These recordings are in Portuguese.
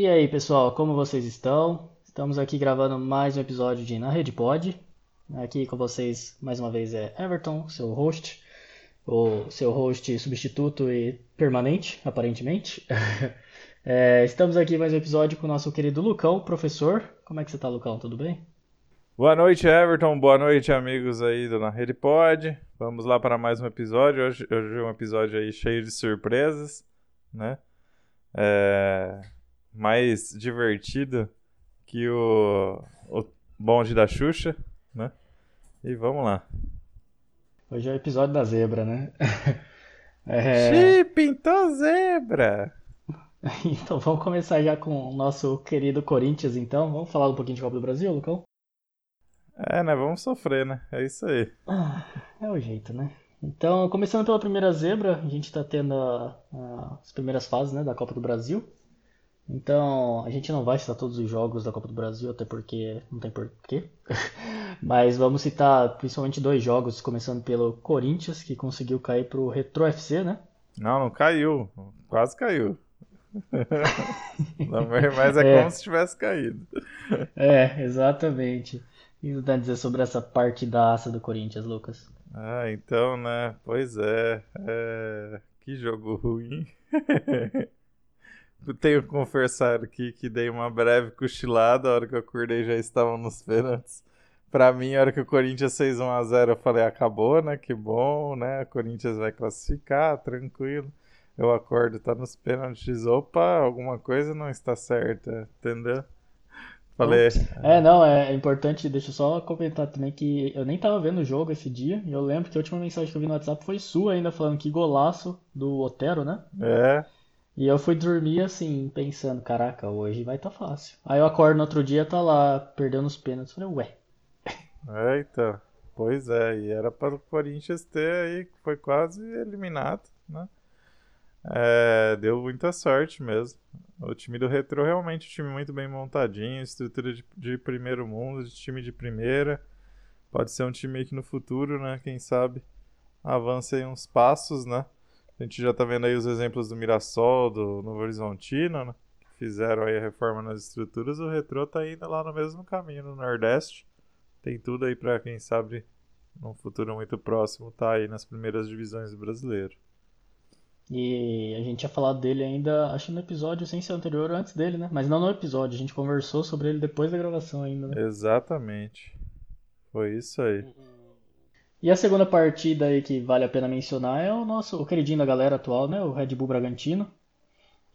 E aí, pessoal, como vocês estão? Estamos aqui gravando mais um episódio de Na Rede Pod. Aqui com vocês, mais uma vez, é Everton, seu host, o seu host substituto e permanente, aparentemente. é, estamos aqui mais um episódio com o nosso querido Lucão, professor. Como é que você tá, Lucão? Tudo bem? Boa noite, Everton. Boa noite, amigos aí do Na Rede Pod. Vamos lá para mais um episódio. Hoje, hoje é um episódio aí cheio de surpresas, né? É mais divertido que o, o bonde da Xuxa, né? E vamos lá. Hoje é o episódio da zebra, né? é... Xiii, pintou zebra! então vamos começar já com o nosso querido Corinthians, então. Vamos falar um pouquinho de Copa do Brasil, Lucão? É, né? Vamos sofrer, né? É isso aí. Ah, é o jeito, né? Então, começando pela primeira zebra, a gente tá tendo a, a, as primeiras fases né, da Copa do Brasil. Então, a gente não vai citar todos os jogos da Copa do Brasil, até porque não tem porquê. Mas vamos citar principalmente dois jogos, começando pelo Corinthians, que conseguiu cair pro Retro FC, né? Não, não caiu. Quase caiu. mas é, é, como se tivesse caído. É, exatamente. E o que dizer sobre essa partidaça do Corinthians, Lucas? Ah, então, né? Pois é. é... Que jogo ruim. Tenho que confessar aqui que dei uma breve cochilada. A hora que eu acordei já estavam nos pênaltis. Pra mim, a hora que o Corinthians fez 1x0, eu falei, acabou, né? Que bom, né? O Corinthians vai classificar, tranquilo. Eu acordo, tá nos pênaltis. Opa, alguma coisa não está certa, entendeu? Falei. É, não, é importante, deixa eu só comentar também que eu nem tava vendo o jogo esse dia. E eu lembro que a última mensagem que eu vi no WhatsApp foi sua ainda, falando que golaço do Otero, né? É. E eu fui dormir assim, pensando, caraca, hoje vai tá fácil. Aí eu acordo no outro dia, tá lá, perdendo os pênaltis. Falei, ué. É, então. Pois é, e era para o Corinthians ter aí, foi quase eliminado, né? É, deu muita sorte mesmo. O time do Retro realmente um time muito bem montadinho, estrutura de, de primeiro mundo, de time de primeira. Pode ser um time que no futuro, né? Quem sabe avance aí uns passos, né? A gente já tá vendo aí os exemplos do Mirassol, do Novo Horizontino, né? Que fizeram aí a reforma nas estruturas. O Retrô tá indo lá no mesmo caminho, no Nordeste. Tem tudo aí para quem sabe, num futuro muito próximo, tá aí nas primeiras divisões do brasileiro. E a gente tinha falado dele ainda, acho no episódio sem ser anterior, antes dele, né? Mas não no episódio, a gente conversou sobre ele depois da gravação ainda, né? Exatamente. Foi isso aí. Uhum. E a segunda partida aí que vale a pena mencionar é o nosso o queridinho da galera atual, né? O Red Bull Bragantino,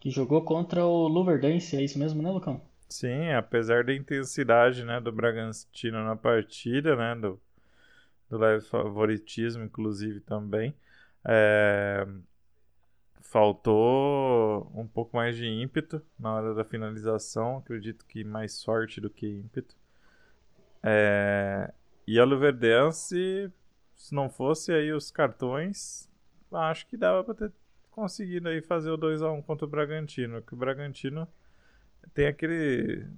que jogou contra o Luverdense, é isso mesmo, né, Lucão? Sim, apesar da intensidade, né, do Bragantino na partida, né, do, do leve favoritismo, inclusive, também, é, faltou um pouco mais de ímpeto na hora da finalização, acredito que mais sorte do que ímpeto. É, e a Luverdense se não fosse aí os cartões, acho que dava para ter conseguido aí fazer o 2 a 1 contra o Bragantino, que o Bragantino tem aquele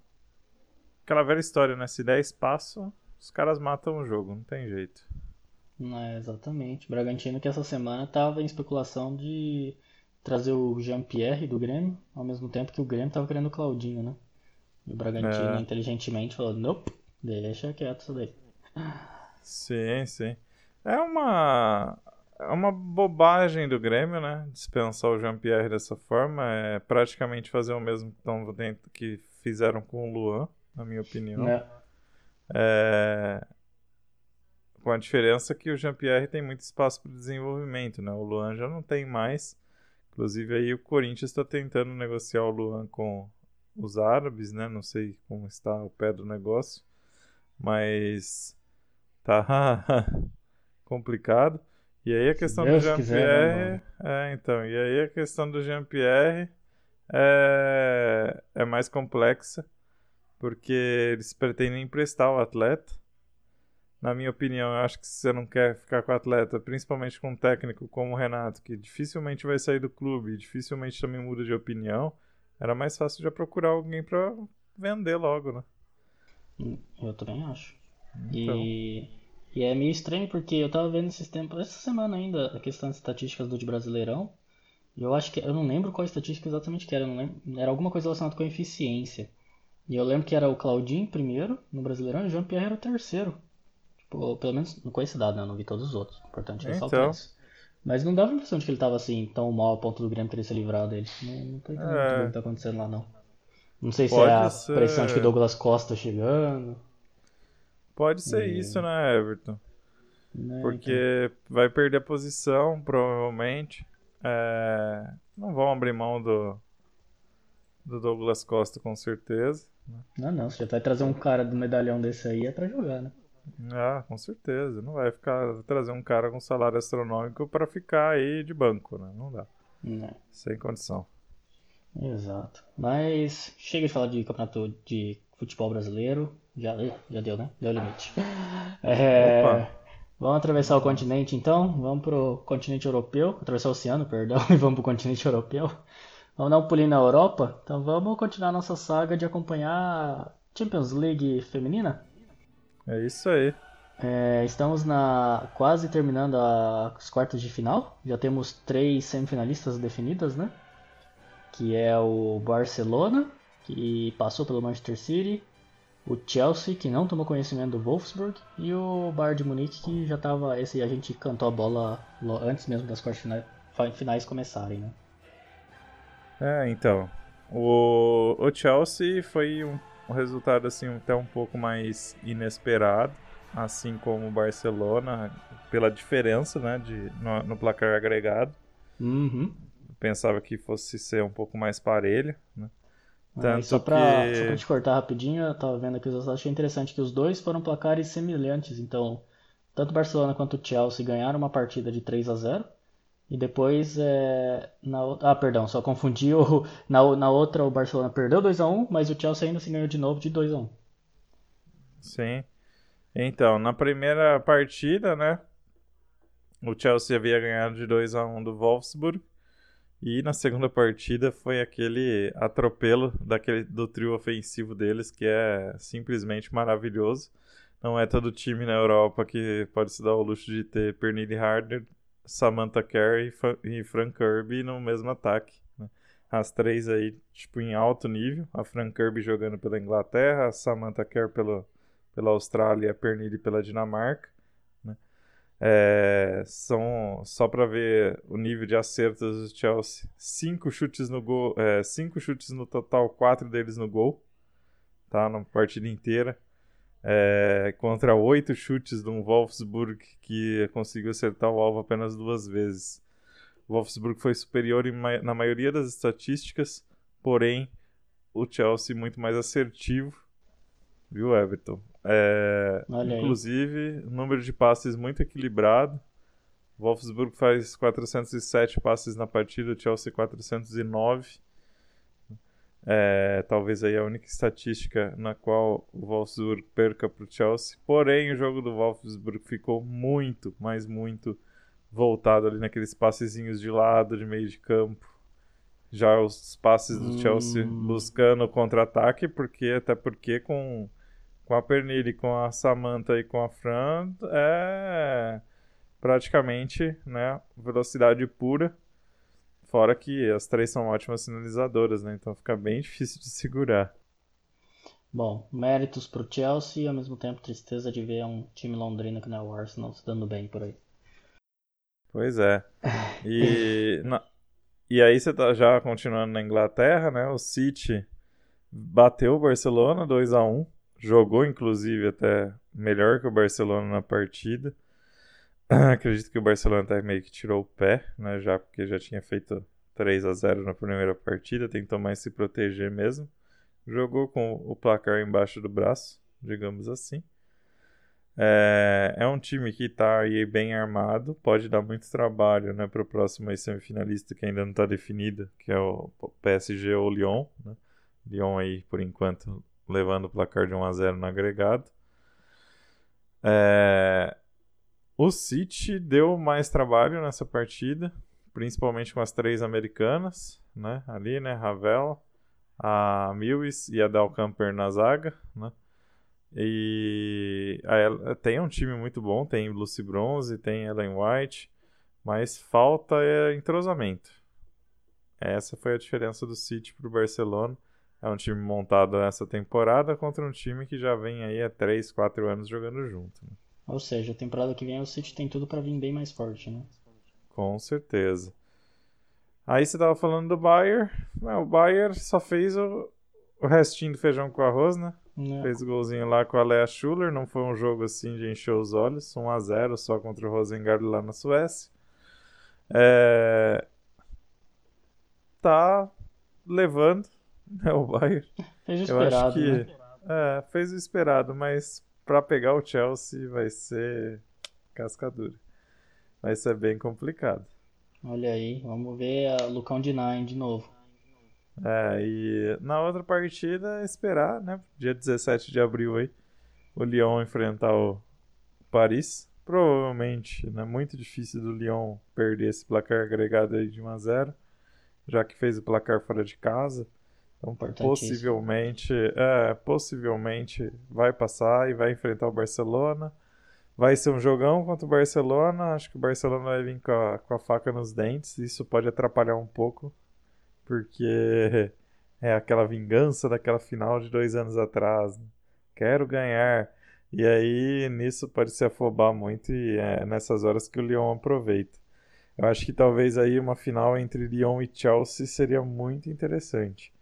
aquela velha história, né? Se der espaço, os caras matam o jogo, não tem jeito. É, exatamente. O Bragantino que essa semana tava em especulação de trazer o Jean-Pierre do Grêmio, ao mesmo tempo que o Grêmio tava querendo o Claudinho, né? E o Bragantino é. inteligentemente falou, nope, deixa quieto isso daí. Sim, sim. É uma é uma bobagem do Grêmio, né? Dispensar o Jean-Pierre dessa forma. É praticamente fazer o mesmo que, tão dentro, que fizeram com o Luan, na minha opinião. É. É... Com a diferença que o Jean-Pierre tem muito espaço para desenvolvimento, né? O Luan já não tem mais. Inclusive aí o Corinthians está tentando negociar o Luan com os árabes, né? Não sei como está o pé do negócio, mas tá complicado. E aí a questão do Jean-Pierre. É, então, e aí a questão do Jean-Pierre é, é mais complexa, porque eles pretendem emprestar o atleta. Na minha opinião, eu acho que se você não quer ficar com o atleta, principalmente com um técnico como o Renato, que dificilmente vai sair do clube, dificilmente também muda de opinião, era mais fácil já procurar alguém para vender logo, né? Eu também acho. Então. E e é meio estranho porque eu tava vendo esses tempos, essa semana ainda, a questão de estatísticas do de Brasileirão. Eu acho que. Eu não lembro qual estatística exatamente que era. Lembro, era alguma coisa relacionada com a eficiência. E eu lembro que era o Claudinho primeiro no Brasileirão e o Jean-Pierre era o terceiro. Tipo, pelo menos não conheço dado, né? Eu não vi todos os outros. Importante ressaltar então... isso. Mas não dava a impressão de que ele tava assim, tão mal a ponto do Grêmio ter se livrado dele. Não, não tô entendendo é... o que tá acontecendo lá, não. Não sei se Pode é a ser... pressão de que o Douglas Costa chegando. Pode ser e... isso, né, Everton? Né, Porque então... vai perder a posição, provavelmente. É... Não vão abrir mão do, do Douglas Costa, com certeza. Né? Não, não. Você já vai trazer um cara do medalhão desse aí é pra jogar, né? Ah, com certeza. Não vai ficar trazer um cara com salário astronômico para ficar aí de banco, né? Não dá. Não. Sem condição. Exato. Mas chega de falar de campeonato de futebol brasileiro. Já, já deu, né? Deu limite. É, vamos atravessar o continente então. Vamos pro continente europeu. Atravessar o oceano, perdão, e vamos pro continente europeu. Vamos dar um pulinho na Europa. Então vamos continuar nossa saga de acompanhar a Champions League feminina. É isso aí. É, estamos na quase terminando as quartas de final. Já temos três semifinalistas definidas, né? Que é o Barcelona, que passou pelo Manchester City, o Chelsea, que não tomou conhecimento do Wolfsburg, e o Bayern de Munique, que já estava. Esse a gente cantou a bola antes mesmo das quartas finais começarem, né? É, então. O, o Chelsea foi um um resultado assim até um pouco mais inesperado, assim como o Barcelona, pela diferença né, de, no, no placar agregado. Uhum. Pensava que fosse ser um pouco mais parelho. Né? Tanto só, pra, que... só pra te cortar rapidinho, eu tava vendo aqui os resultados, achei interessante que os dois foram placares semelhantes. Então, tanto o Barcelona quanto o Chelsea ganharam uma partida de 3 a 0 e depois, é, na, ah, perdão, só confundi. O, na, na outra, o Barcelona perdeu 2x1, mas o Chelsea ainda se ganhou de novo de 2x1. Sim. Então, na primeira partida, né? O Chelsea havia ganhado de 2x1 do Wolfsburg. E na segunda partida foi aquele atropelo daquele, do trio ofensivo deles, que é simplesmente maravilhoso. Não é todo time na Europa que pode se dar o luxo de ter Pernille Harder, Samantha Carey e Frank Kirby no mesmo ataque. Né? As três aí, tipo, em alto nível. A Frank Kirby jogando pela Inglaterra, a Samantha Carey pela, pela Austrália e a Pernille pela Dinamarca. É, são, só para ver o nível de acertos do Chelsea, cinco chutes no gol, é, cinco chutes no total, quatro deles no gol, tá? Na partida inteira é, contra oito chutes de um Wolfsburg que conseguiu acertar o alvo apenas duas vezes. O Wolfsburg foi superior na maioria das estatísticas, porém o Chelsea muito mais assertivo, viu, Everton? É, inclusive, número de passes muito equilibrado. Wolfsburg faz 407 passes na partida, o Chelsea 409. É, talvez aí a única estatística na qual o Wolfsburg perca para o Chelsea. Porém, o jogo do Wolfsburg ficou muito, mas muito voltado ali naqueles passezinhos de lado, de meio de campo. Já os passes do hum. Chelsea buscando o contra-ataque, porque até porque com, com a Pernille, com a Samantha e com a Fran é praticamente né, velocidade pura Fora que as três são ótimas sinalizadoras, né? Então fica bem difícil de segurar. Bom, méritos pro Chelsea e ao mesmo tempo tristeza de ver um time londrino que não é o Arsenal se dando bem por aí. Pois é. E, na... e aí você tá já continuando na Inglaterra, né? O City bateu o Barcelona 2 a 1 Jogou, inclusive, até melhor que o Barcelona na partida. Acredito que o Barcelona até meio que tirou o pé, né? Já porque já tinha feito 3 a 0 na primeira partida, tentou mais se proteger mesmo. Jogou com o placar embaixo do braço, digamos assim. É, é um time que está aí bem armado, pode dar muito trabalho né, para o próximo semifinalista que ainda não está definido, que é o PSG ou o Lyon. Né? Lyon aí, por enquanto, levando o placar de 1 a 0 no agregado. É, o City deu mais trabalho nessa partida, principalmente com as três americanas, né? Ali, né? Ravel, a Mills e a Dalcamper na zaga, né? E a, tem um time muito bom, tem Lucy Bronze, tem Ellen White, mas falta é entrosamento. essa foi a diferença do City pro Barcelona. É um time montado nessa temporada contra um time que já vem aí há 3, 4 anos jogando junto. Né? Ou seja, a temporada que vem o City tem tudo para vir bem mais forte, né? Com certeza. Aí você tava falando do Bayern. É, o Bayern só fez o, o restinho do feijão com arroz, né? Não. Fez o golzinho lá com a Lea Schuller. Não foi um jogo assim de encher os olhos. 1 a 0 só contra o Rosengard lá na Suécia. É... Tá levando né, o Bayern. Fez o esperado, que né? é, fez o esperado, mas pra pegar o Chelsea vai ser cascadura. Vai ser bem complicado. Olha aí, vamos ver a Lucão de Nine de novo. É, e na outra partida, esperar, né? Dia 17 de abril aí, o Lyon enfrentar o Paris. Provavelmente, né? Muito difícil do Lyon perder esse placar agregado aí de 1 a 0 já que fez o placar fora de casa. Então, possivelmente, é, possivelmente vai passar e vai enfrentar o Barcelona. Vai ser um jogão contra o Barcelona. Acho que o Barcelona vai vir com a, com a faca nos dentes. Isso pode atrapalhar um pouco, porque é aquela vingança daquela final de dois anos atrás. né? Quero ganhar. E aí, nisso pode se afobar muito e é nessas horas que o Lyon aproveita. Eu acho que talvez aí uma final entre Lyon e Chelsea seria muito interessante.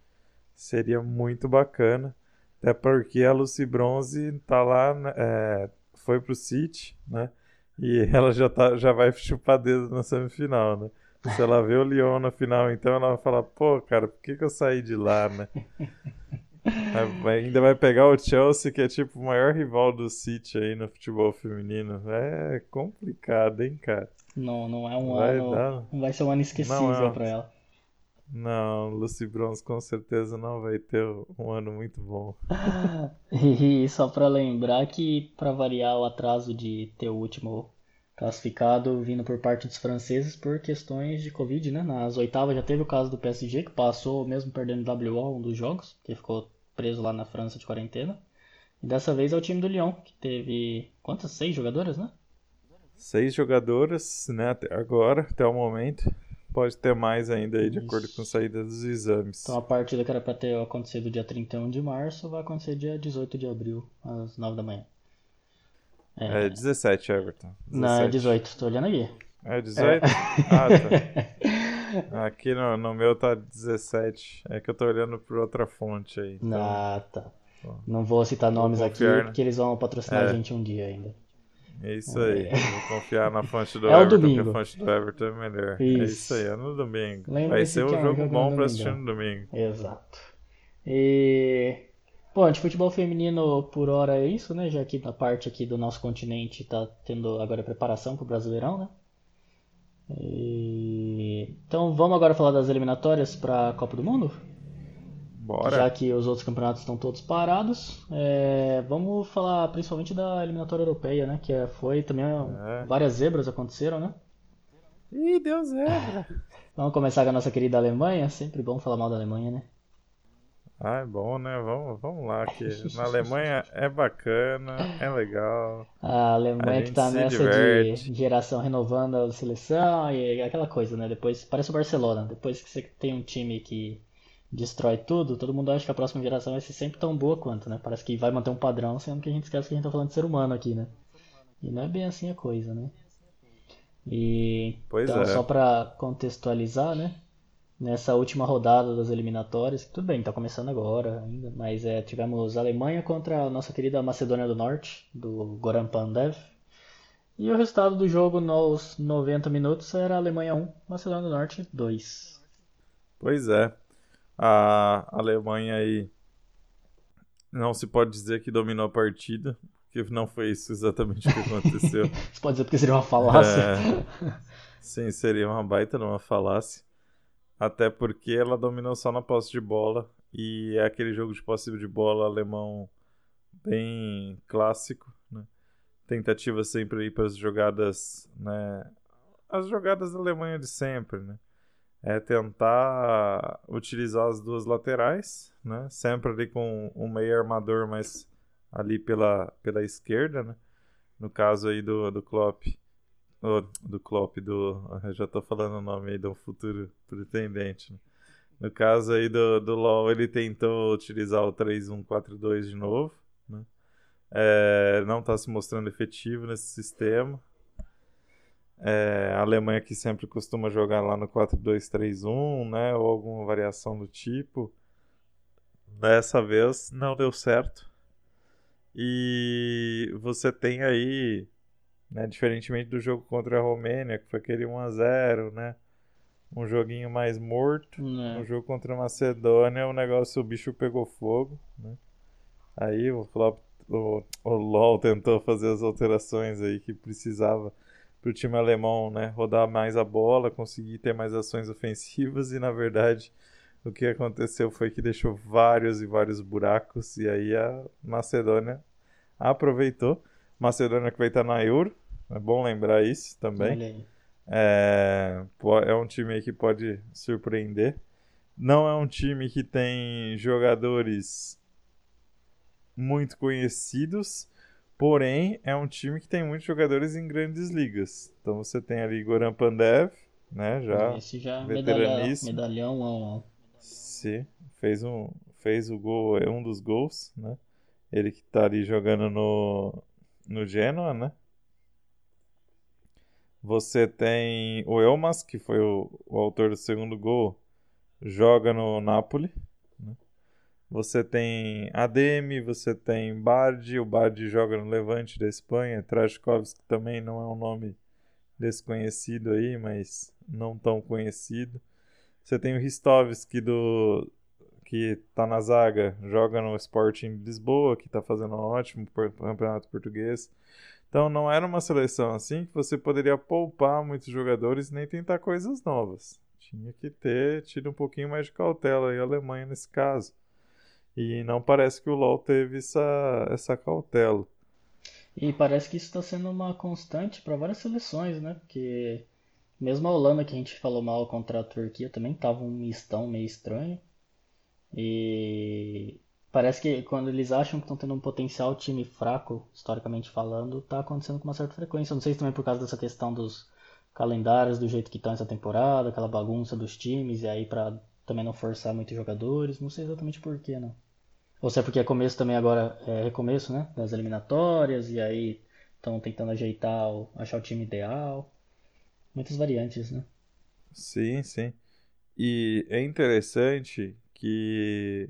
Seria muito bacana. Até porque a Lucy Bronze tá lá, né, é, foi pro City, né? E ela já, tá, já vai chupar dedo na semifinal, né? Se ela vê o Lyon na final, então ela vai falar, pô, cara, por que, que eu saí de lá, né? Ainda vai pegar o Chelsea, que é tipo o maior rival do City aí no futebol feminino. É complicado, hein, cara? Não, não é um Vai ano. dar. Não vai ser um ano esquecível Não é. pra ela. Não, Lucy Bronze com certeza não vai ter um ano muito bom. E só pra lembrar que, pra variar o atraso de ter o último classificado vindo por parte dos franceses por questões de Covid, né? Nas oitavas já teve o caso do PSG, que passou mesmo perdendo WO um dos jogos, que ficou preso lá na França de quarentena. E dessa vez é o time do Lyon, que teve quantas? Seis jogadoras, né? Seis jogadoras, né, até agora, até o momento. Pode ter mais ainda aí, de Isso. acordo com a saída dos exames. Então a partida que era pra ter acontecido dia 31 de março vai acontecer dia 18 de abril, às 9 da manhã. É 17, Everton. Não, é 18, tô olhando aqui. É 18? Ah, tá. Aqui no, no meu tá 17. É que eu tô olhando por outra fonte aí. Então, Ah, tá. Não vou citar nomes aqui, confiar, né? porque eles vão patrocinar a É. gente um dia ainda. É isso aí. Eu Vou confiar na fonte do É o Everton, domingo. que a fonte do Everton é melhor. É Isso. isso aí, é no domingo. Vai Lembre-se ser um é jogo jogo bom domingão. assistir no domingo. Exato. E... Bom, de futebol feminino por hora é isso, né? Já que na parte aqui do nosso continente tá tendo agora preparação pro Brasileirão, né? E... Então vamos agora falar das eliminatórias para a Copa do Mundo? Bora. Já que os outros campeonatos estão todos parados, é, vamos falar principalmente da eliminatória europeia, né? Que é- foi também É. várias zebras aconteceram, né? Ih, deu zebra. Vamos começar com a nossa querida Alemanha. Sempre bom falar mal da Alemanha, né? Ah, é bom, né? Vamos, vamos lá, que na Alemanha é bacana, é legal. A A Alemanha que gente tá nessa diverte. de geração renovando a seleção e aquela coisa, né? Depois parece o Barcelona. Depois que você tem um time que destrói tudo, todo mundo acha que a próxima geração vai ser sempre tão boa quanto, né? Parece que vai manter um padrão, sendo que a gente esquece que a gente tá falando de ser humano aqui, né? E não é bem assim a coisa, né? E Pois então, é. só pra contextualizar, né? Nessa última rodada das eliminatórias, tudo bem, tá começando agora ainda, mas é, tivemos Alemanha contra a nossa querida Macedônia do Norte, do Goran Pandev. E o resultado do jogo nos 90 minutos era Alemanha 1, Macedônia do Norte 2. Pois é. A Alemanha aí não se pode dizer que dominou a partida, porque não foi isso exatamente o que aconteceu. Você pode dizer porque seria uma falácia? É, sim, seria uma baita numa falácia. Até porque ela dominou só na posse de bola. E é aquele jogo de posse de bola alemão bem clássico. Né? Tentativa sempre aí para as jogadas, né? As jogadas da Alemanha de sempre, né? É tentar utilizar as duas laterais, né? Sempre ali com um meio armador, mas ali pela, pela esquerda, né? No caso aí do, do Klopp, do Klopp, do, já tô falando o nome aí do futuro pretendente. Né? No caso aí do, do LoL, ele tentou utilizar o 3-1-4-2 de novo, né? É, não está se mostrando efetivo nesse sistema. É, a Alemanha que sempre costuma jogar lá no 4-2-3-1, né? Ou alguma variação do tipo. Dessa vez não deu certo. E você tem aí, né, diferentemente do jogo contra a Romênia, que foi aquele 1x0, né? Um joguinho mais morto. Né. No jogo contra a Macedônia, o negócio, o bicho pegou fogo, né? Aí o, Klopp, o, o LoL tentou fazer as alterações aí que precisava para o time alemão né, rodar mais a bola, conseguir ter mais ações ofensivas e na verdade o que aconteceu foi que deixou vários e vários buracos e aí a Macedônia aproveitou. Macedônia que vai estar na Euro, é bom lembrar isso também. É, é um time que pode surpreender. Não é um time que tem jogadores muito conhecidos, Porém, é um time que tem muitos jogadores em grandes ligas. Então você tem ali Goran Pandev, né? Já, Esse já medalhão, medalhão um, Sim, fez um fez o gol, é um dos gols, né? Ele que tá ali jogando no no Genoa, né? Você tem o Elmas, que foi o, o autor do segundo gol, joga no Napoli. Você tem Ademi, você tem Bardi, o Bardi joga no Levante da Espanha, Trajkovski também não é um nome desconhecido aí, mas não tão conhecido. Você tem o Ristovski do que tá na zaga, joga no Sporting Lisboa, que tá fazendo um ótimo campeonato português. Então não era uma seleção assim que você poderia poupar muitos jogadores nem tentar coisas novas. Tinha que ter tido um pouquinho mais de cautela aí a Alemanha nesse caso. E não parece que o LoL teve essa, essa cautela. E parece que isso está sendo uma constante para várias seleções, né? Porque mesmo a Holanda, que a gente falou mal contra a Turquia, também tava um mistão meio estranho. E parece que quando eles acham que estão tendo um potencial time fraco, historicamente falando, tá acontecendo com uma certa frequência. Não sei se também por causa dessa questão dos calendários, do jeito que estão essa temporada, aquela bagunça dos times, e aí para também não forçar muitos jogadores, não sei exatamente porquê, não. Ou se é porque é começo também agora, é recomeço, né? Das eliminatórias, e aí estão tentando ajeitar, achar o time ideal. Muitas variantes, né? Sim, sim. E é interessante que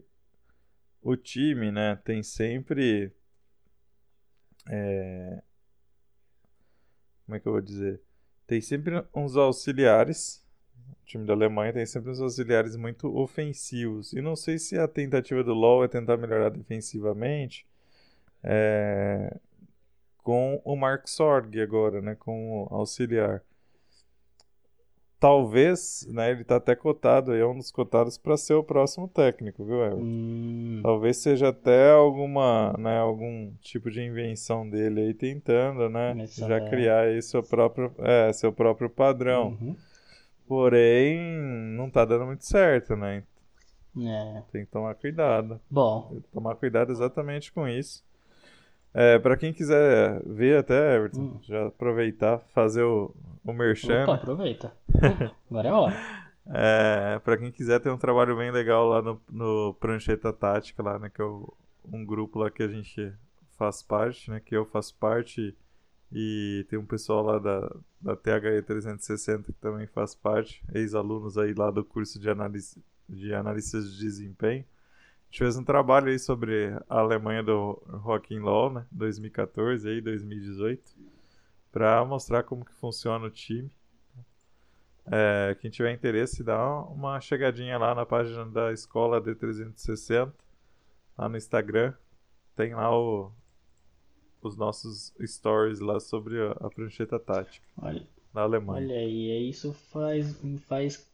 o time, né, tem sempre. É... Como é que eu vou dizer? Tem sempre uns auxiliares o time da Alemanha tem sempre os auxiliares muito ofensivos. E não sei se a tentativa do LoL é tentar melhorar defensivamente é, com o Mark Sorg agora, né, com o auxiliar. Talvez, né, ele está até cotado, é um dos cotados para ser o próximo técnico, viu, Everton? Hum. Talvez seja até alguma, né, algum tipo de invenção dele aí tentando, né, já é. criar aí seu próprio, é, seu próprio padrão. Uhum. Porém, não tá dando muito certo, né? É. Tem que tomar cuidado. Bom. Tomar cuidado exatamente com isso. É, para quem quiser ver até, Everton, hum. já aproveitar, fazer o, o merchan. Opa, aproveita. Agora é hora. É, para quem quiser ter um trabalho bem legal lá no, no Prancheta Tática, lá, né, que é o, um grupo lá que a gente faz parte, né, que eu faço parte e tem um pessoal lá da, da THE 360 que também faz parte, ex-alunos aí lá do curso de, análise, de analistas de desempenho. A gente fez um trabalho aí sobre a Alemanha do Rock in Law, né, 2014 aí 2018, para mostrar como que funciona o time. É, quem tiver interesse, dá uma chegadinha lá na página da escola D360, lá no Instagram. Tem lá o, os nossos stories lá sobre a, a prancheta tática olha, na Alemanha. Olha aí, isso faz, me faz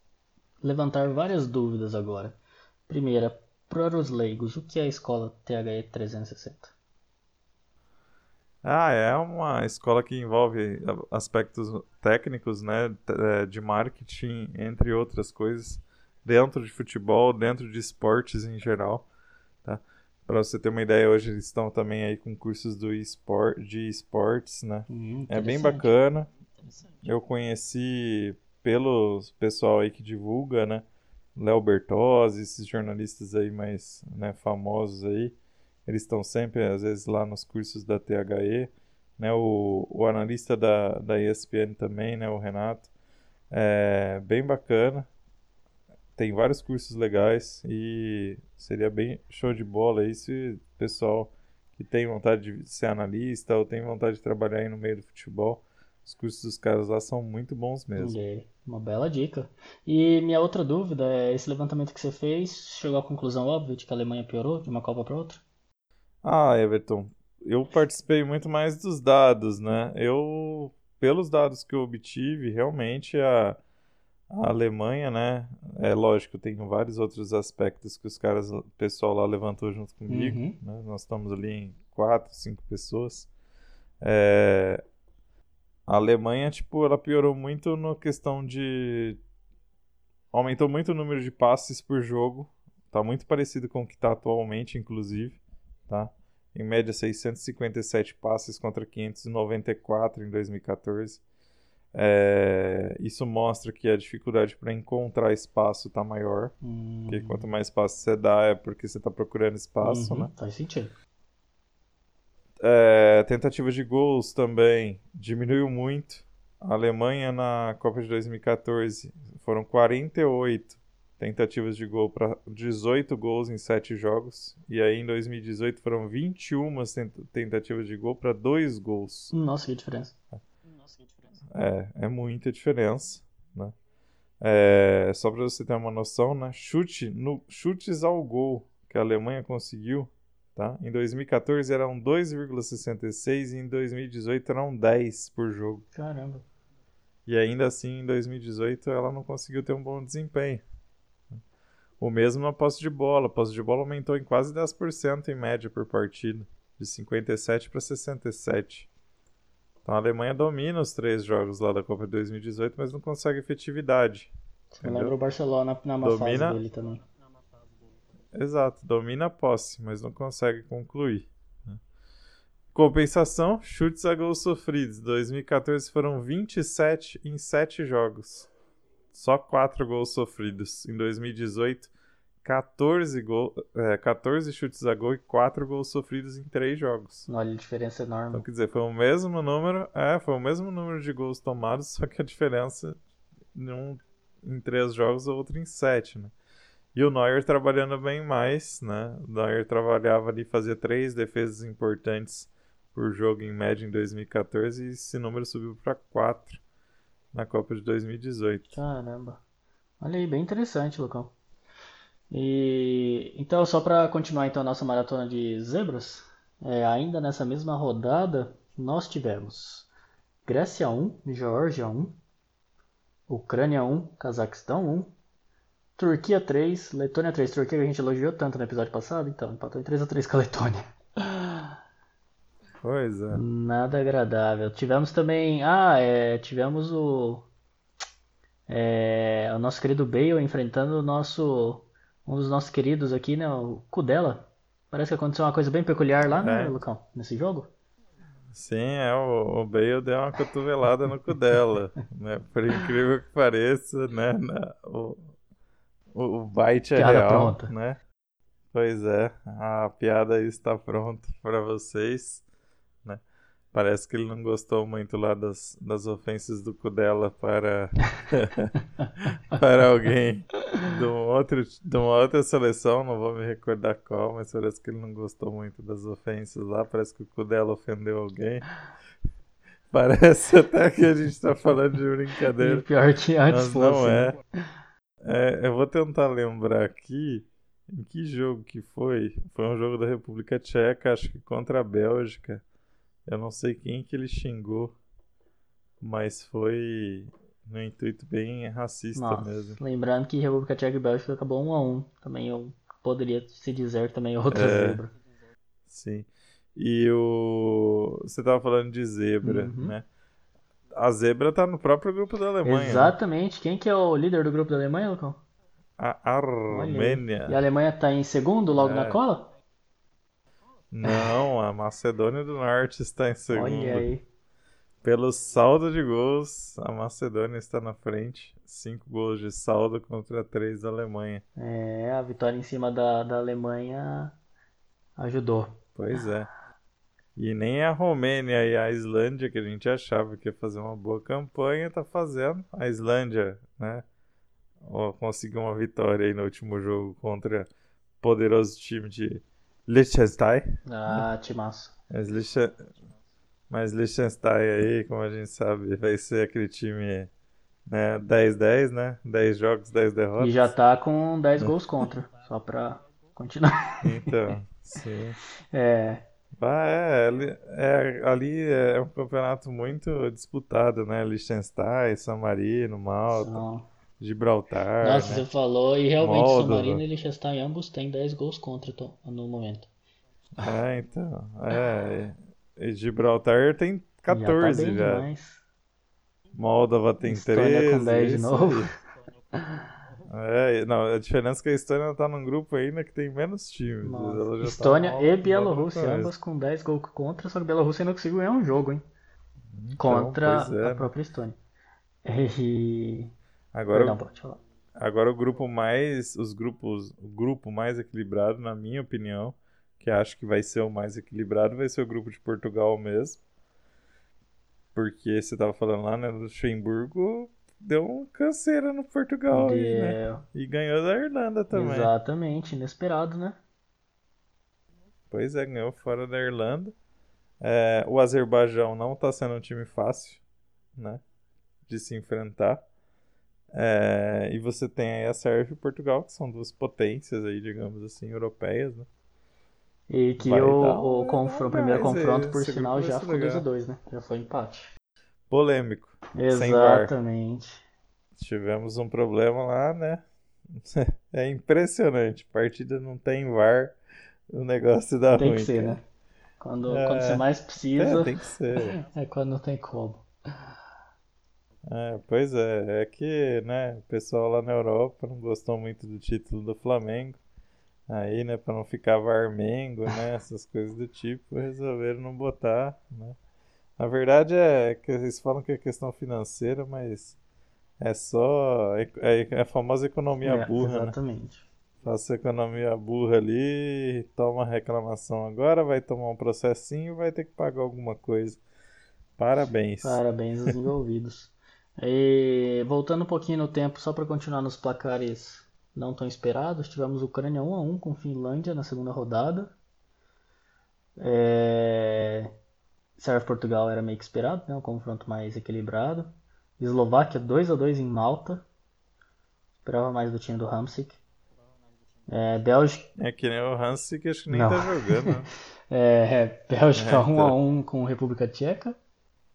levantar várias dúvidas agora. Primeira, para os leigos, o que é a escola THE 360? Ah, é uma escola que envolve aspectos técnicos, né, é, de marketing, entre outras coisas, dentro de futebol, dentro de esportes em geral. Para você ter uma ideia, hoje eles estão também aí com cursos do esport, de esportes, né? Hum, é bem bacana. Eu conheci pelo pessoal aí que divulga, né? Léo Bertozzi, esses jornalistas aí mais né, famosos aí. Eles estão sempre, às vezes, lá nos cursos da THE. Né, o, o analista da, da ESPN também, né, o Renato. É bem bacana. Tem vários cursos legais e seria bem show de bola aí se o pessoal que tem vontade de ser analista ou tem vontade de trabalhar aí no meio do futebol, os cursos dos caras lá são muito bons mesmo. Uma bela dica. E minha outra dúvida é, esse levantamento que você fez chegou à conclusão óbvia de que a Alemanha piorou de uma Copa para outra? Ah, Everton, eu participei muito mais dos dados, né? Eu, pelos dados que eu obtive, realmente a, a Alemanha, né? É lógico, tem vários outros aspectos que os caras, o pessoal lá levantou junto comigo, Uhum. né? Nós estamos ali em quatro, cinco pessoas. É, a Alemanha, tipo, ela piorou muito na questão de. Aumentou muito o número de passes por jogo. Tá muito parecido com o que tá atualmente, inclusive. Tá? Em média, 657 passes contra 594 em 2014. É, Isso mostra que a dificuldade para encontrar espaço tá maior. Hum, Porque quanto mais espaço você dá, é porque você tá procurando espaço, uhum, né? Faz sentido. É, tentativa de gols também diminuiu muito. A Alemanha na Copa de 2014 foram 48 tentativas de gol para 18 gols em 7 jogos. E aí em 2018 foram 21 tent- tentativas de gol para 2 gols. Nossa, que diferença. É, é muita diferença, né? É, só para você ter uma noção, né? Chute, no, chutes ao gol que a Alemanha conseguiu, tá? Em 2014 eram 2,66 e em 2018 eram 10 por jogo. Caramba. E ainda assim, em 2018 ela não conseguiu ter um bom desempenho. O mesmo na posse de bola. A posse de bola aumentou em quase 10% em média por partida, de 57 para 67. Então a Alemanha domina os três jogos lá da Copa de 2018, mas não consegue efetividade. Entendeu? lembra o Barcelona na má fase Domina- dele também. Exato, domina a posse, mas não consegue concluir. né? Compensação, chutes a gols sofridos. 2014 foram 27 em 7 jogos. Só 4 gols sofridos. Em 2018, 14, gol, é, 14 chutes a gol e 4 gols sofridos em 3 jogos. Olha a diferença enorme. Então, quer dizer, foi o mesmo número, é, foi o mesmo número de gols tomados, só que a diferença em um em três jogos, o outro em sete, né? E o Neuer trabalhando bem mais, né? O Neuer trabalhava ali, fazia três defesas importantes por jogo em média em 2014 e esse número subiu para quatro na Copa de 2018. Caramba. Olha aí, bem interessante, Lucão. E então, só para continuar então a nossa maratona de zebras, é, ainda nessa mesma rodada, nós tivemos Grécia 1, Geórgia 1, Ucrânia 1, Cazaquistão 1, Turquia 3, Letônia 3. Turquia que a gente elogiou tanto no episódio passado, então empatou em 3 a 3 com a Letônia. Pois é. Nada agradável. Tivemos também. Ah, é, tivemos o. é, o nosso querido Bale enfrentando o nosso. Um dos nossos queridos aqui, né? O Kudela. Parece que aconteceu uma coisa bem peculiar lá, né, É. Lucão? Nesse jogo. Sim, é, o, o Bale deu uma cotovelada no cu dela, né? Por incrível que pareça, né? na- o, o, o bite é Piada real, pronta. né? Pois é, a piada aí está pronta para vocês? Parece que ele não gostou muito lá das, das ofensas do Kudela para para alguém de, um outro, de uma outra seleção, não vou me recordar qual, mas parece que ele não gostou muito das ofensas lá, parece que o Kudela ofendeu alguém. Parece até que a gente está falando de E brincadeira. pior que antes Mas não né? é. É, Eu vou tentar lembrar aqui em que jogo que foi. Foi um jogo da República Tcheca, acho que contra a Bélgica. Eu não sei quem que ele xingou, mas foi no intuito bem racista Nossa, mesmo. Lembrando que República Tcheca e Bélgica acabou 1 a 1 Também eu poderia se dizer também outra É. zebra. Sim. E o. Você tava falando de zebra, Uhum. né? A zebra tá no próprio grupo da Alemanha. né? Exatamente. Quem que é o líder do grupo da Alemanha, Lucão? A. Armênia. E a Alemanha tá em segundo logo na É. cola? Não, a Macedônia do Norte está em segundo. Olha aí. Pelo saldo de gols, a Macedônia está na frente. Cinco gols de saldo contra três da Alemanha. É, a vitória em cima da, da Alemanha ajudou. Pois é. E nem a Romênia e a Islândia, que a gente achava que ia fazer uma boa campanha, tá fazendo. A Islândia, né? Conseguiu uma vitória aí no último jogo contra o poderoso time de Liechtenstein. Ah, timaço. Mas, Liechtenstein, mas Liechtenstein aí, como a gente sabe, vai ser aquele time né, 10-10, né? 10 jogos, 10 derrotas. E já tá com 10 gols contra, só pra continuar. Então, sim. É, Ah, é, ali- é, ali é um campeonato muito disputado, né? Liechtenstein, San Marino, Malta, são- Gibraltar, Nossa, né? você falou, e realmente San Moldova. Marino e Liechtenstein ambos têm 10 gols contra no momento. É, então. É, e Gibraltar tem Já tá 14 bem já. demais. Moldova tem Estônia 13. com 10 de novo. É, não, a diferença é que a Estônia tá num grupo ainda que tem menos times. Nossa. Ela já tá Estônia mal- e Bielorrússia, ambas com 10 gols contra, só que Bielorrússia ainda conseguiu ganhar um jogo, hein? Então, Contra é, a né? própria Estônia. E... Agora, Perdão, pode falar. agora o grupo mais. Os grupos. O grupo mais equilibrado, na minha opinião, que acho que vai ser o mais equilibrado, vai ser o grupo de Portugal mesmo. Porque você tava falando lá, né? Luxemburgo deu um canseira no Portugal aí, né? E ganhou da Irlanda também. Exatamente, inesperado, né? Pois é, ganhou fora da Irlanda. É, o Azerbaijão não está sendo um time fácil, né? De se enfrentar. É, e você tem aí a Sérvia e Portugal, que são duas potências aí, digamos assim, europeias, né? E que Vai o, dar o, um o primeiro confronto, por esse sinal, já foi legal. 2x2, né? Já foi empate. Polêmico. Exatamente. Tivemos um problema lá, né? É impressionante. Partida não tem VAR, o negócio dá Tem ruim. que ser, cara. né? Quando, É. quando você mais É, precisa, tem que ser. é quando não tem como. É, pois é, é que, né, o pessoal lá na Europa não gostou muito do título do Flamengo. Aí, né, pra não ficar Varmengo, né, essas coisas do tipo, resolveram não botar, né. Na verdade é que eles falam que é questão financeira, mas é só, é, é a famosa economia É, burra, né. exatamente. Faça economia burra ali, toma reclamação agora, vai tomar um processinho, vai ter que pagar alguma coisa. Parabéns. Parabéns aos envolvidos. E voltando um pouquinho no tempo, só para continuar nos placares não tão esperados, tivemos Ucrânia 1 a 1 com Finlândia na segunda rodada. É... Sérvia Portugal era meio que esperado, né? Um confronto mais equilibrado. Eslováquia 2 a 2 em Malta. Esperava mais do time do Hamsik. É, Bélgica, É que nem o Hansi que acho que nem Não. tá jogando, né? é, Bélgica É, 1 a então. 1 com República Tcheca.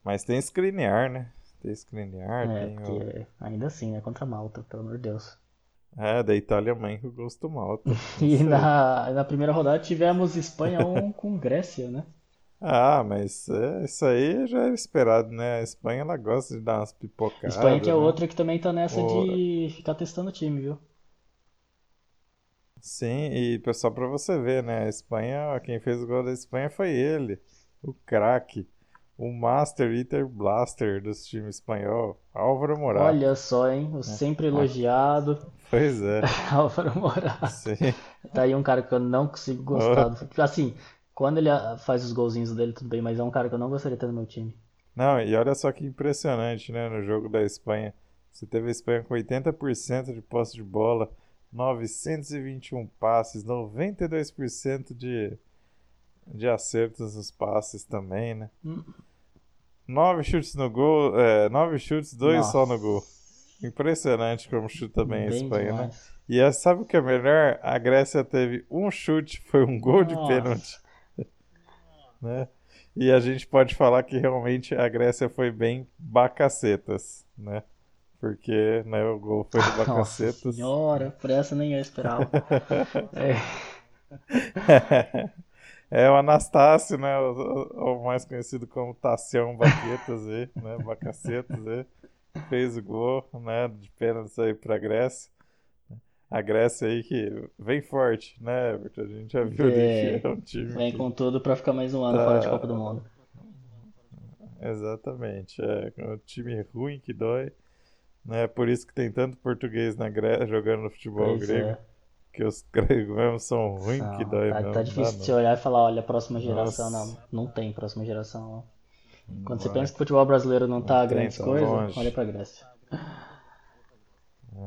Mas tem Skriniar, né? Tem Skriniar, É, tem o... porque ainda assim, né? Contra Malta, pelo amor de Deus. É, da Itália mãe que eu gosto malta. E na, na primeira rodada tivemos Espanha 1 com Grécia, né? Ah, mas é, isso aí já era esperado, né? A Espanha, ela gosta de dar umas pipocadas, Espanha que é né? outra que também tá nessa de ficar testando o time, viu? Sim, e só pra você ver, né? A Espanha, quem fez o gol da Espanha foi ele, o craque, o Master Eater Blaster dos times espanhol, Álvaro Morata. Olha só, hein? O sempre elogiado Pois é, Álvaro Morata. sim. Tá aí um cara que eu não consigo gostar. do- Assim, quando ele faz os golzinhos dele, tudo bem, mas é um cara que eu não gostaria de ter no meu time. Não, e olha só que impressionante, né? No jogo da Espanha. Você teve a Espanha com 80% de posse de bola, 921 passes, 92% de, de acertos nos passes também, né? Hum. 9 chutes no gol, é, 9 chutes, 2 Nossa. só no gol. Impressionante como chuta bem a Espanha, né? demais. E é, sabe o que é melhor? A Grécia teve um chute, foi um gol de Nossa. pênalti. né? E a gente pode falar que realmente a Grécia foi bem bacacetas, né? Porque né, o gol foi Nossa bacacetas. senhora, por essa nem eu esperava. É, É o Anastácio, né? O, o- mais conhecido como Tassião Baquetas aí, né? Bacacetas aí. Fez o gol, né? De pênalti aí pra Grécia. A Grécia aí que vem forte, né, Everton? A gente já viu É, que é um time vem que- com tudo pra ficar mais um ano Tá. fora de Copa do Mundo. exatamente. É um time ruim que dói. Né? Por isso que tem tanto português na Grécia jogando no futebol Pois grego. é. Que os gregos mesmo são ruins que dói tá, mesmo. tá difícil você olhar e falar, olha, próxima geração, Nossa. não. Não tem próxima geração, não. não. Quando você Não vai. pensa que o futebol brasileiro não tá Não tem, grandes tá coisas, longe. olha pra Grécia.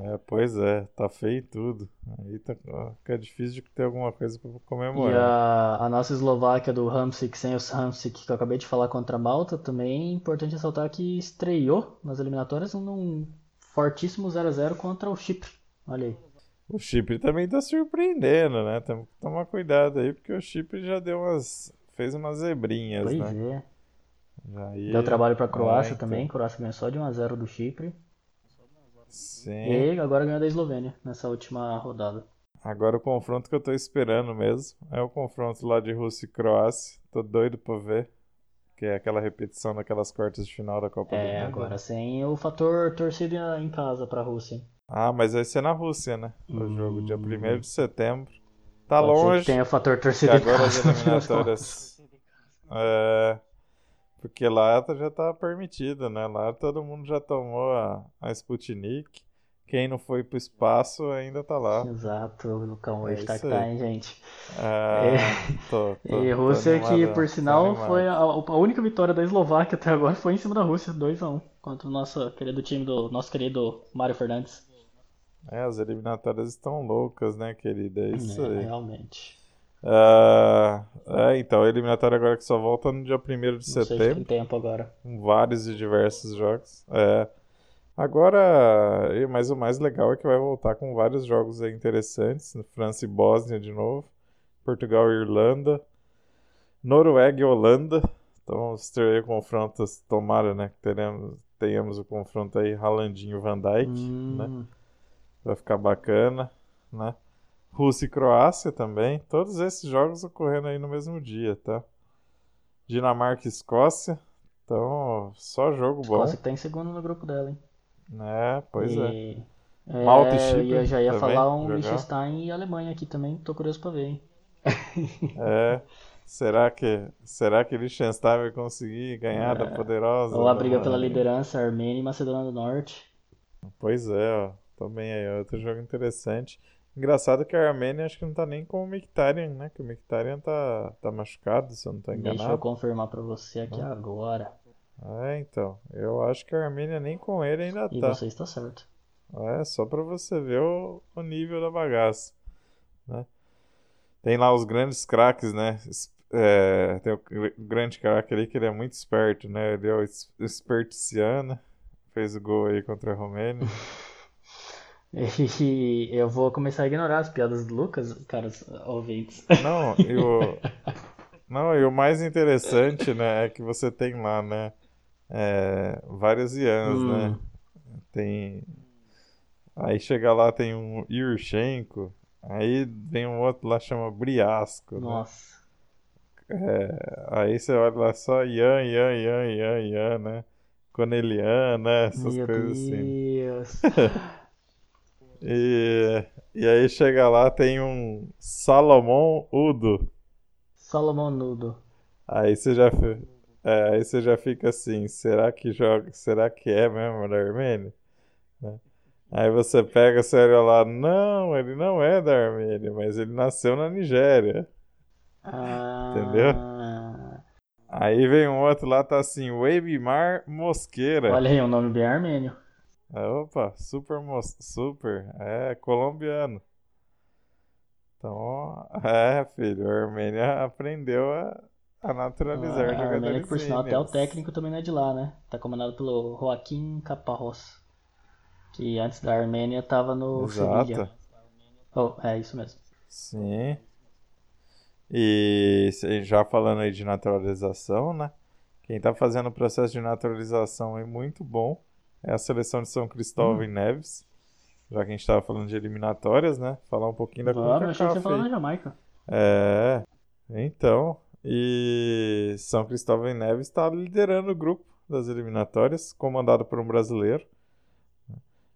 É, pois é, tá feio tudo. Aí tá, fica difícil de ter alguma coisa pra E comemorar. a, a nossa Eslováquia do Hamsik, sem o Hamsik, que eu acabei de falar contra a Malta, também é importante ressaltar que estreou nas eliminatórias num fortíssimo 0 a 0 contra o Chipre. Olha aí. O Chipre também tá surpreendendo, né? Temos que tomar cuidado aí, porque o Chipre já deu umas. fez umas zebrinhas, Pois né? é. Já aí- Deu trabalho pra Croácia É, então. também. Croácia ganhou só de 1 a 0 do Chipre. Sim. E agora ganhou da Eslovênia nessa última rodada. Agora o confronto que eu tô esperando mesmo é o confronto lá de Rússia e Croácia. Tô doido pra ver. Que é aquela repetição daquelas quartas de final da Copa do É, Mundo. agora sem o fator torcida em casa pra Rússia. Ah, mas vai ser na Rússia, né? O jogo, dia Hum. 1 de setembro. Tá Pode que longe. tenha o fator que torcida agora as casa. no das contas. eliminatórias. É. Porque lá já tá permitido, né? Lá todo mundo já tomou a, a Sputnik. Quem não foi pro espaço ainda tá lá. Exato, o Lucão hoje É tá que tá, hein, gente? É, tô, tô- E Rússia, que animado, por tô sinal foi a, a única vitória da Eslováquia até agora foi em cima da Rússia, 2x1, contra o nosso querido time do nosso querido Mário Fernandes. É, as eliminatórias estão loucas, né, querida? É isso É, aí. realmente. Ah, é, então, a eliminatória agora que só volta no dia 1 de setembro. tem tempo agora. com vários e diversos jogos. É. Agora, e- mas o mais legal é que vai voltar com vários jogos interessantes. França e Bósnia de novo. Portugal e Irlanda. Noruega e Holanda. Então vamos ter confrontos. Tomara, né? Que teremos, tenhamos o confronto aí Haalandinho Van Dijk. né? Vai ficar bacana, né? Rússia e Croácia também. Todos esses jogos ocorrendo aí no mesmo dia, tá? Dinamarca e Escócia. Então, só jogo bom. Escócia tá em segundo no grupo dela, hein? É, pois é. E- é, Malta e Chipre eu já ia também, falar um. Liechtenstein e Alemanha aqui também, tô curioso pra ver, hein? É. Será que, será que Liechtenstein vai conseguir ganhar da poderosa? Ou a briga pela liderança, Armênia e Macedônia do Norte. Pois é, ó. Também aí, outro jogo interessante. Engraçado que a Armênia acho que não tá nem com o Mkhitaryan, né? Que o Mkhitaryan tá, tá machucado, se eu não tô Deixa eu enganado. confirmar pra você aqui agora. É, então. Eu acho que a Armênia nem com ele ainda E tá. você está certo. É, só pra você ver o, o nível da bagaça, né? Tem lá os grandes craques, né? É, tem o gr- grande craque ali que ele é muito esperto, né? Ele é o es- esperticiano, fez o gol aí contra a Romênia. E eu vou começar a ignorar as piadas do Lucas, caras ouvintes. Não, e o, não, e o mais interessante, né, é que você tem lá, né? é, vários Ians, Hum. né? Tem. Aí chega lá, tem um Yurchenko. Aí vem um outro lá chama Briasco, né? Nossa. É, aí você olha lá só Ian, Ian, Ian, Ian, Ian, né? Cornelian, né? Essas Meu coisas assim. E, e aí chega lá, tem um Salomão Udo. Salomão Nudo. Aí você já, é, aí você já fica assim, será que joga, será que é mesmo da Armênia? Né? Aí você pega, você olha lá, não, ele não é da Armênia, mas ele nasceu na Nigéria. Ah, Entendeu? Aí vem um outro lá, tá assim, Weimar Mosqueira. Olha aí, um nome bem armênio. É, Opa, super, super, é colombiano. Então, é, filho, a Armênia aprendeu a, a naturalizar a Armênia, jogadores que por sinal até o técnico também não é de lá, né? Tá comandado pelo Joaquim Caparrós. Que antes da Armênia tava no Sevilha. Exato, Oh, é isso mesmo. sim. E já falando aí de naturalização, né? Quem tá fazendo o processo de naturalização aí muito bom é a seleção de São Cristóvão Hum. e Neves. Já que a gente tava falando de eliminatórias, né? Falar um pouquinho da Vamos, eu achei que você aí. na Jamaica. É, então, e São Cristóvão e Neves está liderando o grupo das eliminatórias, comandado por um brasileiro.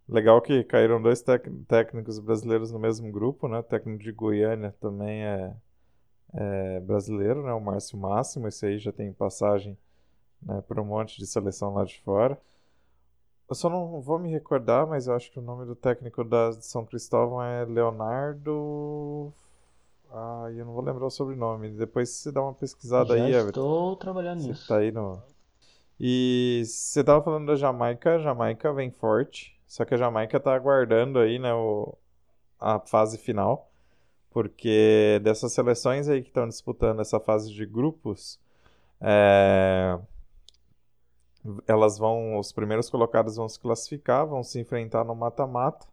Legal que caíram dois tec- técnicos brasileiros no mesmo grupo, né? O técnico de Goiânia também é, é brasileiro, né? O Márcio Máximo, esse aí já tem passagem né, por um monte de seleção lá de fora. Eu só não vou me recordar, mas eu acho que o nome do técnico da São Cristóvão é Leonardo. Ah, eu não vou lembrar o sobrenome. Depois você dá uma pesquisada Já aí, Everton. estou trabalhando Você nisso. tá aí no. E você tava falando da Jamaica, a Jamaica vem forte. Só que a Jamaica tá aguardando aí, né, o... a fase final. Porque dessas seleções aí que estão disputando essa fase de grupos, é, elas vão, os primeiros colocados vão se classificar, vão se enfrentar no mata-mata.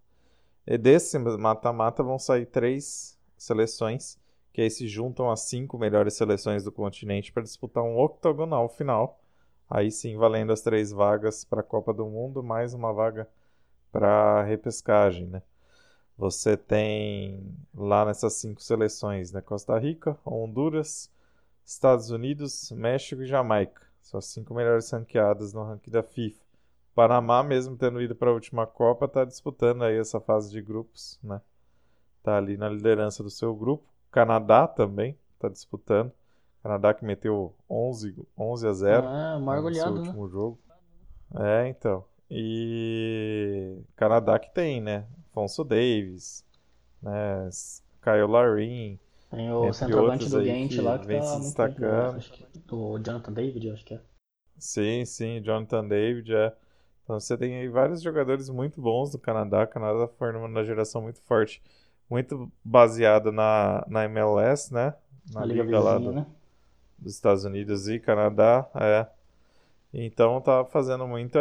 E desse mata-mata vão sair três seleções, que aí se juntam as cinco melhores seleções do continente para disputar um octogonal final. Aí sim, valendo as três vagas para a Copa do Mundo, mais uma vaga para repescagem, né? Você tem lá nessas cinco seleções, né? Costa Rica, Honduras, Estados Unidos, México e Jamaica. As cinco melhores ranqueadas no ranking da FIFA. Panamá, mesmo tendo ido para a última Copa, está disputando aí essa fase de grupos, né? Tá ali na liderança do seu grupo. Canadá também está disputando. Canadá que meteu 11, 11 a 0 Ah, maior no seu né? último jogo. É, então. E Canadá que tem, né? Afonso Davis, né? Kyle Larin, Tem o centroavante do que lá que vem tá se muito destacando. Acho que- O Jonathan David, acho que é. Sim, sim, Jonathan David, é. Então você tem aí vários jogadores muito bons do Canadá. O Canadá foi uma geração muito forte, muito baseada na, na MLS, né? Na Liga liga lá do- né? dos Estados Unidos e Canadá, é. Então tá fazendo muita,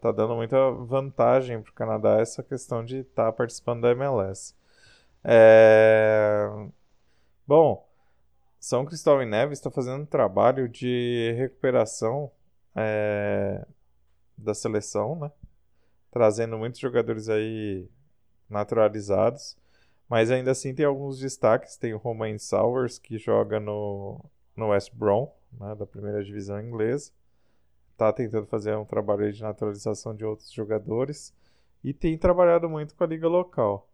tá dando muita vantagem pro Canadá essa questão de estar participando da MLS. É... Bom, São Cristóvão e Neves está fazendo um trabalho de recuperação é, da seleção, né? Trazendo muitos jogadores aí naturalizados, mas ainda assim tem alguns destaques. Tem o Romain Sowers que joga no no West Brom, né, da primeira divisão inglesa. Tá tentando fazer um trabalho de naturalização de outros jogadores e tem trabalhado muito com a liga local.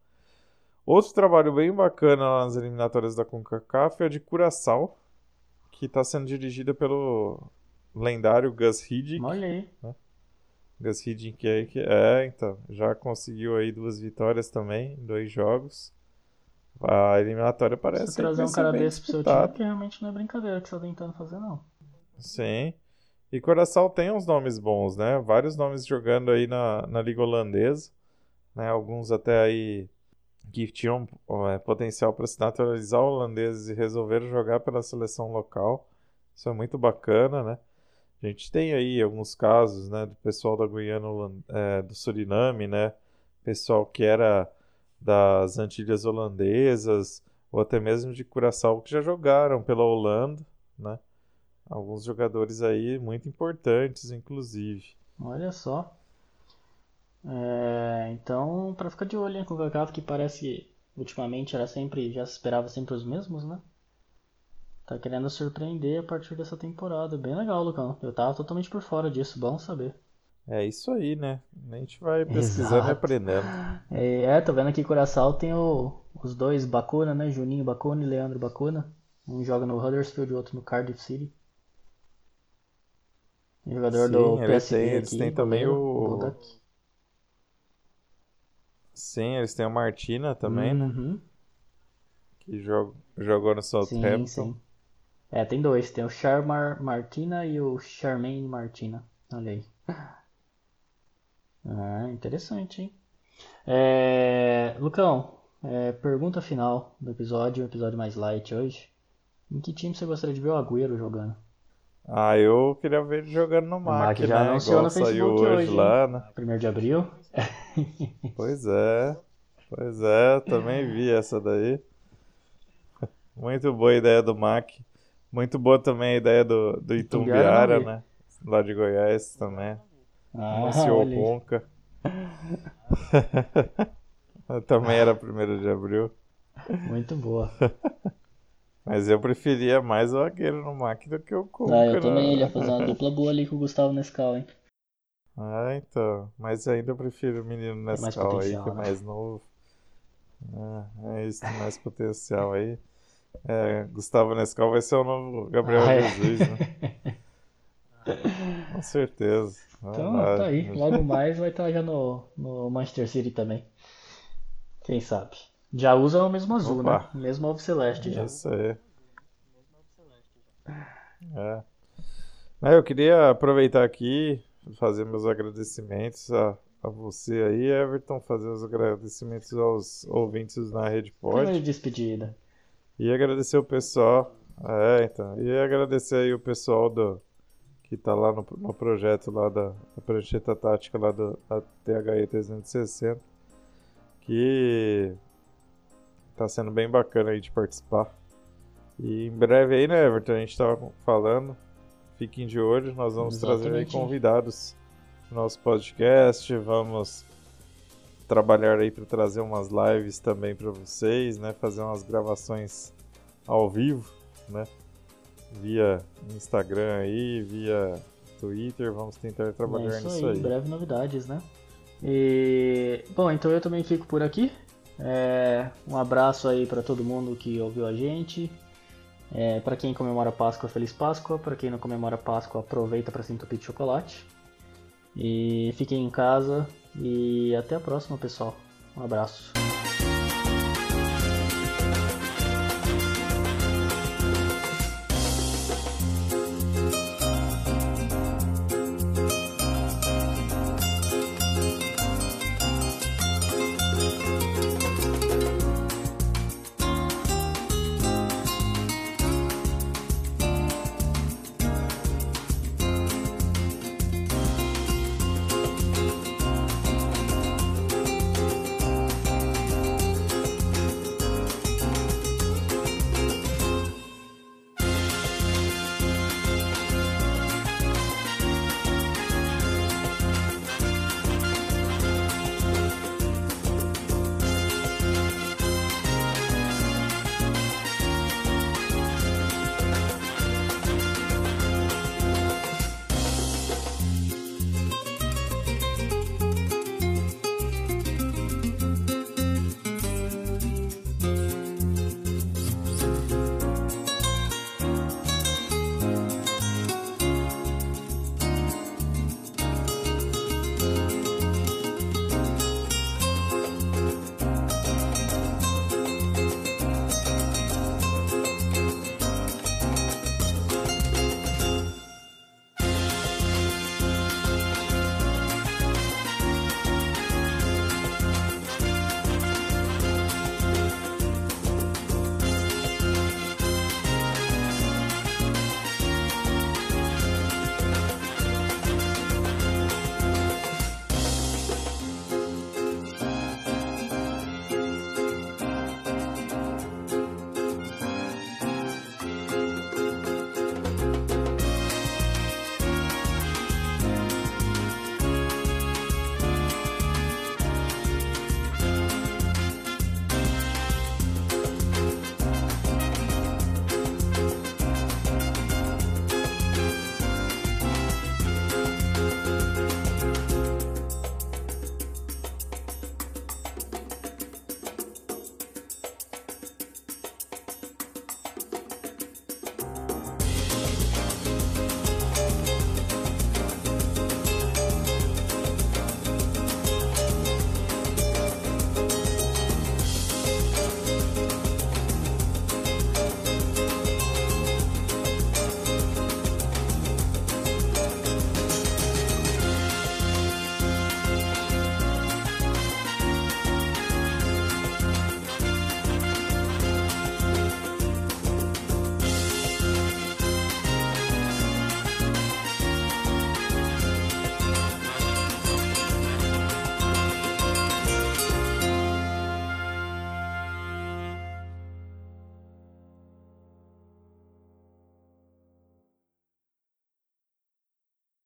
Outro trabalho bem bacana lá nas eliminatórias da CONCACAF é a de Curaçao, que está sendo dirigida pelo lendário Gus Hiddink. Olha aí. Gus Hiddink aí que é, então, já conseguiu aí duas vitórias também, dois jogos. A eliminatória parece Se que trazer um cara desse pro seu time, porque realmente não é brincadeira que você tá tentando fazer, não. Sim. E Curaçao tem uns nomes bons, né? Vários nomes jogando aí na, na Liga Holandesa, né? Alguns até aí que tinham é, potencial para se naturalizar holandeses e resolveram jogar pela seleção local. Isso é muito bacana, né? A gente tem aí alguns casos, né, do pessoal da Guiana, é, do Suriname, né? Pessoal que era das Antilhas holandesas ou até mesmo de Curaçao que já jogaram pela Holanda, né? Alguns jogadores aí muito importantes, inclusive. Olha só. É, então, pra ficar de olho hein, com o CONCACAF, que parece que ultimamente era sempre, já se esperava sempre os mesmos, né? Tá querendo surpreender a partir dessa temporada. Bem legal, Lucão. Eu tava totalmente por fora disso, bom saber. É isso aí, né? A gente vai pesquisando e Exato. aprendendo. É, é, tô vendo aqui Curaçao tem o- os dois Bacuna, né? Juninho Bacuna e Leandro Bacuna. Um joga no Huddersfield e o outro no Cardiff City. Jogador Sim, do ele PSV tem- eles têm também o- Budak. Sim, eles têm o Martina também, né? Uhum. Que jog- jogou no Sim, Southampton. sim. É, tem dois. Tem o Charmar Martina e o Charmaine Martina. Olha aí. Ah, interessante, hein? É, Lucão, é, pergunta final do episódio, um episódio mais light hoje. Em que time você gostaria de ver o Agüero jogando? Ah, eu queria ver ele jogando no Mac MAC, já né? anunciou Igual no saiu Facebook hoje hoje, lá, né? 1 de abril? Pois é. Pois é, também vi essa daí. Muito boa a ideia do MAC. Muito boa também a ideia do, do Itumbiara, né? Lá de Goiás também. Ah, Anunciou. Conca. Também era 1 de abril. Muito boa. Mas eu preferia mais o Agüero no MAC do que o Conca. Ah, eu né? também, ele ia fazer uma dupla boa ali com o Gustavo Nescau, hein? Ah, então. Mas ainda eu prefiro o menino Nescau aí, que é né? mais novo. É, é isso, tem mais potencial aí. É, Gustavo Nescau vai ser o novo Gabriel Ah, é. Jesus, né? Com certeza. Então, tá aí. Logo mais vai estar já no, no Manchester City também. Quem sabe? Já usa o mesmo azul, Opa. né? Mesmo Alvo Celeste já. Isso aí. É. Eu queria aproveitar aqui, fazer meus agradecimentos a, a você aí, Everton, fazer os agradecimentos aos ouvintes na Rede Pod. E despedida. E agradecer o pessoal. É, então. E agradecer aí o pessoal do, que está lá no, no, projeto lá da, da prancheta tática lá da, da THE 360. Que tá sendo bem bacana aí de participar. E em breve aí, né, Everton? A gente tava falando. Fiquem de olho, nós vamos Exatamente. trazer aí convidados no nosso podcast. Vamos trabalhar aí para trazer umas lives também para vocês, né? Fazer umas gravações ao vivo, né? Via Instagram aí, via Twitter, vamos tentar trabalhar é isso nisso aí. Em breve novidades, né? E bom, então eu também fico por aqui. É, um abraço aí para todo mundo que ouviu a gente. É, para quem comemora Páscoa, Feliz Páscoa. Para quem não comemora Páscoa, aproveita para se entupir de chocolate. E fiquem em casa. E até a próxima, pessoal. Um abraço.